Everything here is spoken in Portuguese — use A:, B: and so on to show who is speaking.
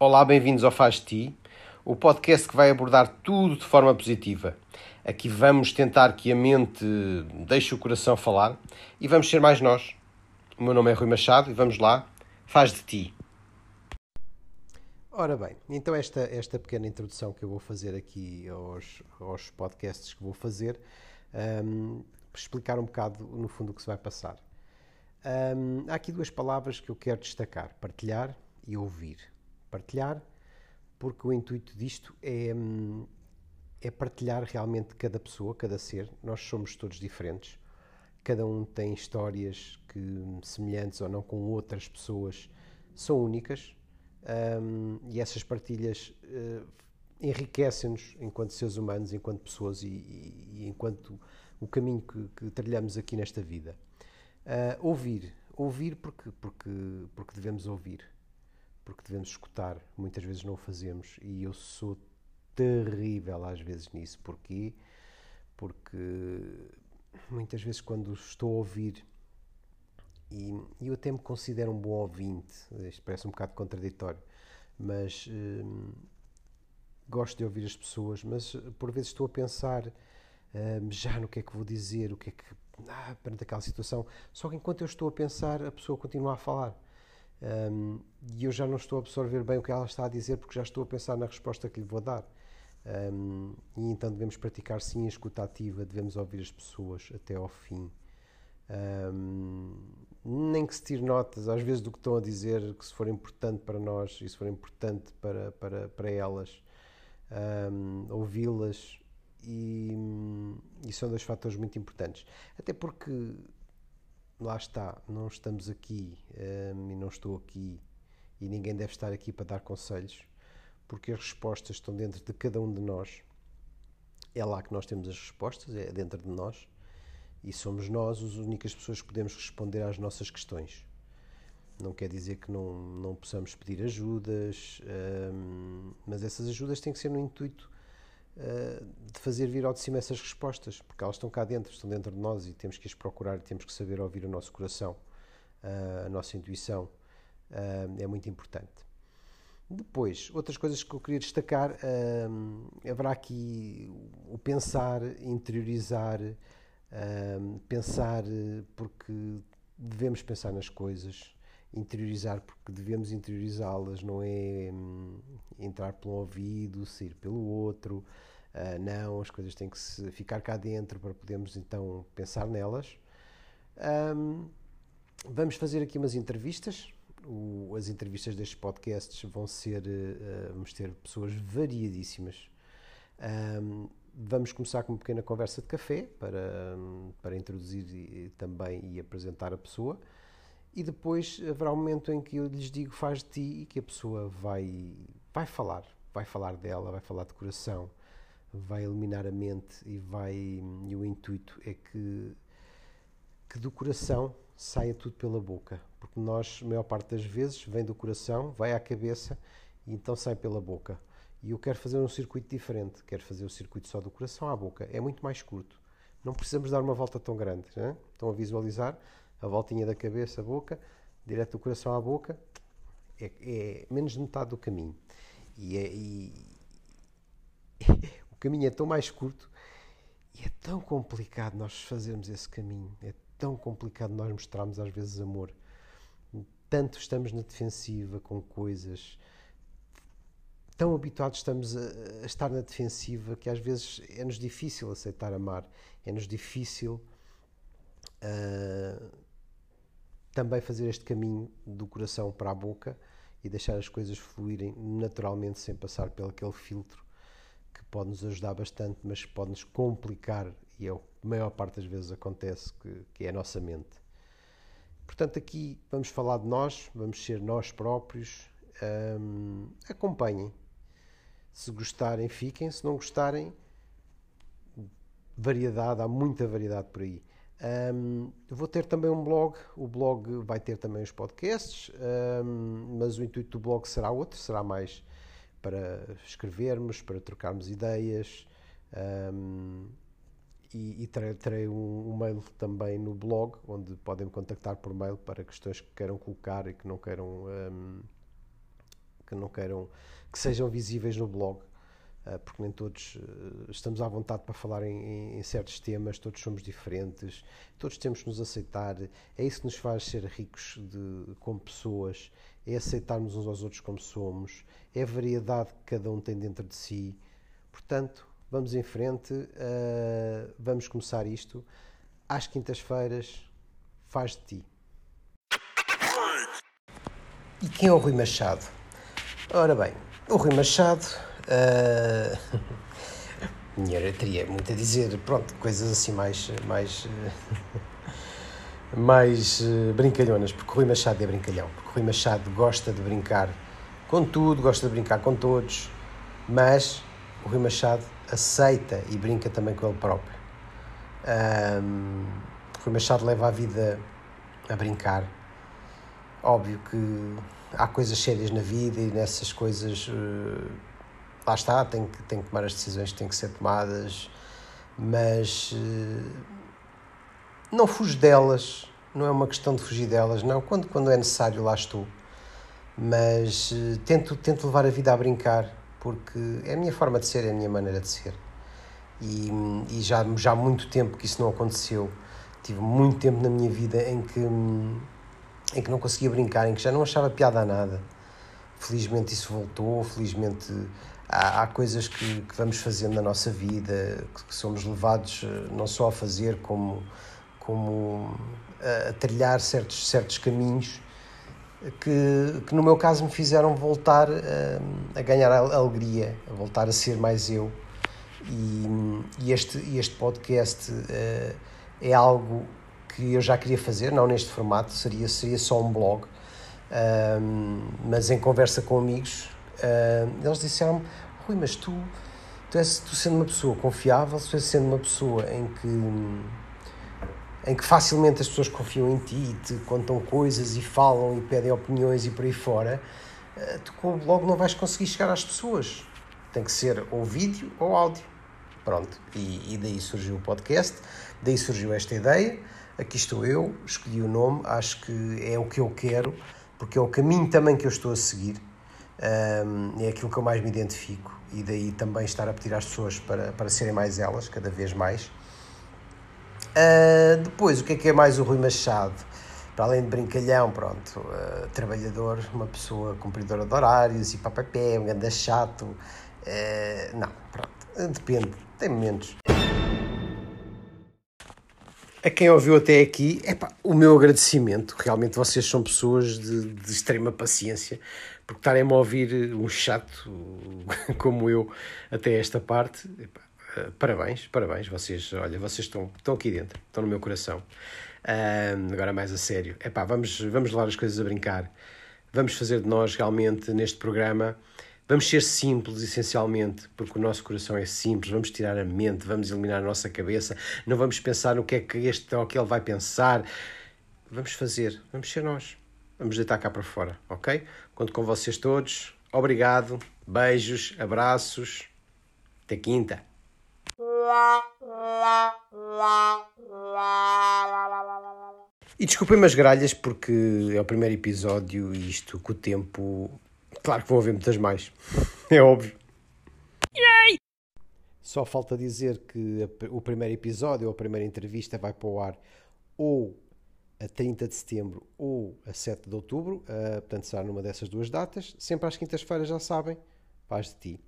A: Olá, bem-vindos ao Faz Ti, o podcast que vai abordar tudo de forma positiva. Aqui vamos tentar que a mente deixe o coração falar e vamos ser mais nós. O meu nome é Rui Machado e vamos lá, faz de ti.
B: Ora bem, então esta, esta pequena introdução que eu vou fazer aqui aos, aos podcasts que vou fazer, um, explicar um bocado no fundo o que se vai passar. Um, há aqui duas palavras que eu quero destacar: partilhar e ouvir. Partilhar, porque o intuito disto é, hum, é partilhar realmente cada pessoa, cada ser. Nós somos todos diferentes. Cada um tem histórias que, semelhantes ou não com outras pessoas, são únicas. Um, e essas partilhas uh, enriquecem-nos enquanto seres humanos, enquanto pessoas e, e, e enquanto o caminho que, que, trilhamos aqui nesta vida. Uh, ouvir. Ouvir porque, porque, porque devemos ouvir. Porque devemos escutar. Muitas vezes não o fazemos. E eu sou terrível às vezes nisso. Porquê? Porque muitas vezes quando estou a ouvir e eu até me considero um bom ouvinte, isto parece um bocado contraditório, mas hum, gosto de ouvir as pessoas, mas por vezes estou a pensar hum, já no que é que vou dizer, o que é que. Ah, perante aquela situação. Só que enquanto eu estou a pensar, a pessoa continua a falar. Hum, e eu já não estou a absorver bem o que ela está a dizer porque já estou a pensar na resposta que lhe vou dar. Um, e então devemos praticar sim a escuta ativa, devemos ouvir as pessoas até ao fim. Um, nem que se tire notas, às vezes, do que estão a dizer, que se for importante para nós e se for importante para, para, para elas, um, ouvi-las. E, e são dois fatores muito importantes. Até porque, lá está, não estamos aqui um, e não estou aqui e ninguém deve estar aqui para dar conselhos, porque as respostas estão dentro de cada um de nós. É lá que nós temos as respostas, é dentro de nós e somos nós as únicas pessoas que podemos responder às nossas questões. Não quer dizer que não, não possamos pedir ajudas, hum, mas essas ajudas têm que ser no intuito de fazer vir ao de cima essas respostas, porque elas estão cá dentro, estão dentro de nós e temos que as procurar, temos que saber ouvir o nosso coração, uh, a nossa intuição, uh, é muito importante. Depois, outras coisas que eu queria destacar, haverá aqui o pensar, interiorizar, pensar porque devemos pensar nas coisas, interiorizar porque devemos interiorizá-las, não é hum, entrar pelo ouvido, sair pelo outro. Uh, não, as coisas têm que se ficar cá dentro para podermos então pensar nelas. Um, vamos fazer aqui umas entrevistas. O, as entrevistas destes podcasts vão ser, uh, vamos ter pessoas variadíssimas. Um, Vamos começar com uma pequena conversa de café para, para introduzir e, também e apresentar a pessoa. E depois haverá um momento em que eu lhes digo faz de ti e que a pessoa vai, vai falar, vai falar dela, vai falar de coração, vai eliminar a mente e vai e o intuito é que que do coração saia tudo pela boca, porque nós, a maior parte das vezes, vem do coração, vai à cabeça e então sai pela boca. E eu quero fazer um circuito diferente, quero fazer o circuito só do coração à boca. É muito mais curto. Não precisamos dar uma volta tão grande. Né? Estão a visualizar a voltinha da cabeça, a boca, direto do coração à boca. É, é menos de metade do caminho. E, é, e caminho é tão mais curto e é tão complicado nós fazermos esse caminho. É tão complicado nós mostrarmos às vezes amor. Tanto estamos na defensiva com coisas tão habituados estamos a, a, estar na defensiva que às vezes é-nos difícil aceitar amar, é-nos difícil uh, também fazer este caminho do coração para a boca e deixar as coisas fluírem naturalmente sem passar pelo aquele filtro que pode nos ajudar bastante, mas pode nos complicar e é o que a maior parte das vezes acontece, que, que é a nossa mente. Portanto, aqui vamos falar de nós, vamos ser nós próprios. Acompanhem, se gostarem, fiquem. Se não gostarem, variedade, há muita variedade por aí. Um, vou ter também um blog, o blog vai ter também os podcasts, um, mas o intuito do blog será outro, será mais para escrevermos, para trocarmos ideias um, e, e, terei, terei um, um, mail também no blog, onde podem me contactar por mail para questões que queiram colocar e que não queiram que não queiram que sejam visíveis no blog, uh, porque nem todos uh, estamos à vontade para falar em, em, certos temas, todos somos diferentes, todos temos que nos aceitar. É isso que nos faz ser ricos de, como pessoas, é aceitarmos uns aos outros como somos, é a variedade que cada um tem dentro de si. Portanto, vamos em frente, uh, vamos começar isto. Às quintas-feiras, faz de ti. E quem é o Rui Machado? Ora bem, o Rui Machado. Uh... Minha, teria muito a dizer, pronto, coisas assim mais. mais mais uh, brincalhonas, porque Rui Machado é brincalhão, porque Rui Machado gosta de brincar com tudo, gosta de brincar com todos, mas o Rui Machado aceita e brinca também com ele próprio. Um, Rui Machado leva a vida a brincar. Óbvio que há coisas sérias na vida e nessas coisas uh, lá está, tem que, tem que tomar as decisões que têm que ser tomadas, mas uh, não fujo delas, não é uma questão de fugir delas, não. Quando, quando é necessário, lá estou. Mas uh, tento, tento levar a vida a brincar, porque é a minha forma de ser, é a minha maneira de ser. E, e já, já há muito tempo que isso não aconteceu. Tive muito tempo na minha vida em que, em que não conseguia brincar, em que já não achava piada a nada. Felizmente isso voltou, felizmente há, há coisas que, que, vamos fazendo na nossa vida, que somos levados eh, não só a fazer, como, como a, a trilhar certos, certos caminhos que, que no meu caso me fizeram voltar a, eh, a ganhar a alegria, a voltar a ser mais eu. E, e este, este podcast uh, é algo que eu já queria fazer, não neste formato, seria, seria só um blog, mas em conversa com amigos, eles disseram Rui, mas tu, tu, és, tu sendo uma pessoa confiável, tu és sendo uma pessoa em que em que facilmente as pessoas confiam em ti e te contam coisas e falam e pedem opiniões e por aí fora, eh, tu não vais conseguir chegar às pessoas. Tem que ser ou vídeo ou áudio. Pronto, e, e daí surgiu o podcast, daí surgiu esta ideia. Aqui estou eu, escolhi o nome, acho que é o que eu quero, porque é o caminho também que eu estou a seguir. Um, é aquilo que eu mais me identifico e daí também estar a pedir às pessoas para, para serem mais elas, cada vez mais. Uh, depois, o que é que é mais o Rui Machado? Para além de brincalhão, pronto, uh, trabalhador, uma pessoa cumpridora de horários e papapé, um grande chato. Uh, não, pronto, depende, tem momentos. A quem ouviu até aqui, epá, o meu agradecimento. Realmente vocês são pessoas de, de extrema paciência, porque estarem-me a ouvir um chato como eu até esta parte. Eh, parabéns, parabéns, vocês, olha, vocês estão, estão aqui dentro, estão no meu coração. Uh, agora mais a sério. Epá, vamos, vamos levar as coisas a brincar. Vamos fazer de nós realmente neste programa. Vamos ser simples, essencialmente, porque o nosso coração é simples. Vamos tirar a mente, vamos eliminar a nossa cabeça. Não vamos pensar no que é que este ou aquele vai pensar. Vamos fazer, vamos ser nós. Vamos deitar cá para fora, ok? Conto com vocês todos. Obrigado, beijos, abraços. Até quinta. E desculpem-me as gralhas porque é o primeiro episódio e isto com o tempo. Claro que vão haver muitas mais. É óbvio. Yay! Só falta dizer que o primeiro episódio ou a primeira entrevista vai para o ar ou a 30 de setembro ou a 7 de outubro, uh, portanto será numa dessas duas datas. Sempre às quintas-feiras, já sabem, paz de ti.